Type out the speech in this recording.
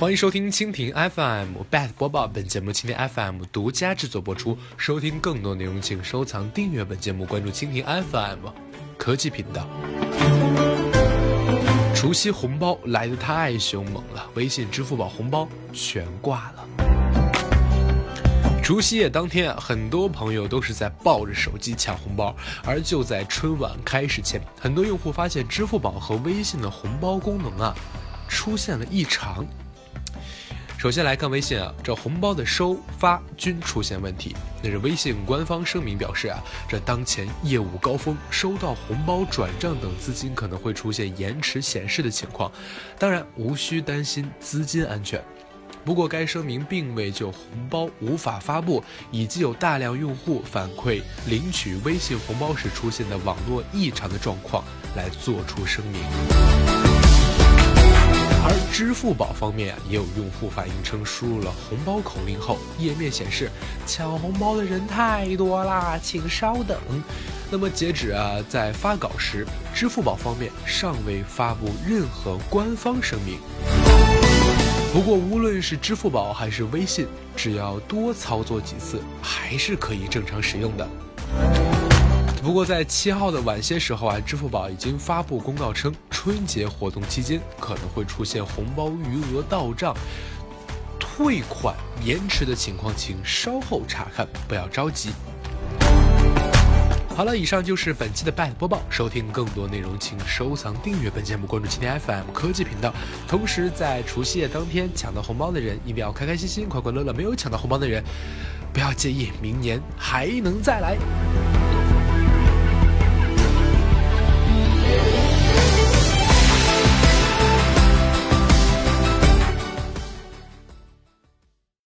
欢迎收听蜻蜓 FM Bad 播报，本节目蜻蜓 FM 独家制作播出。收听更多内容，请收藏订阅本节目，关注蜻蜓 FM 科技频道。除夕红包来的太凶猛了，微信、支付宝红包全挂了。除夕夜当天啊，很多朋友都是在抱着手机抢红包，而就在春晚开始前，很多用户发现支付宝和微信的红包功能啊出现了异常。首先来看微信啊，这红包的收发均出现问题。那是微信官方声明表示啊，这当前业务高峰，收到红包转账等资金可能会出现延迟显示的情况，当然无需担心资金安全。不过该声明并未就红包无法发布以及有大量用户反馈领取微信红包时出现的网络异常的状况来做出声明。支付宝方面啊，也有用户反映称，输入了红包口令后，页面显示抢红包的人太多啦，请稍等。那么截止啊，在发稿时，支付宝方面尚未发布任何官方声明。不过，无论是支付宝还是微信，只要多操作几次，还是可以正常使用的。不过，在七号的晚些时候啊，支付宝已经发布公告称，春节活动期间可能会出现红包余额到账、退款延迟的情况，请稍后查看，不要着急。好了，以上就是本期的 Bad 播报。收听更多内容，请收藏订阅本节目，关注蜻蜓 FM 科技频道。同时，在除夕夜当天抢到红包的人，一定要开开心心、快快乐乐；没有抢到红包的人，不要介意，明年还能再来。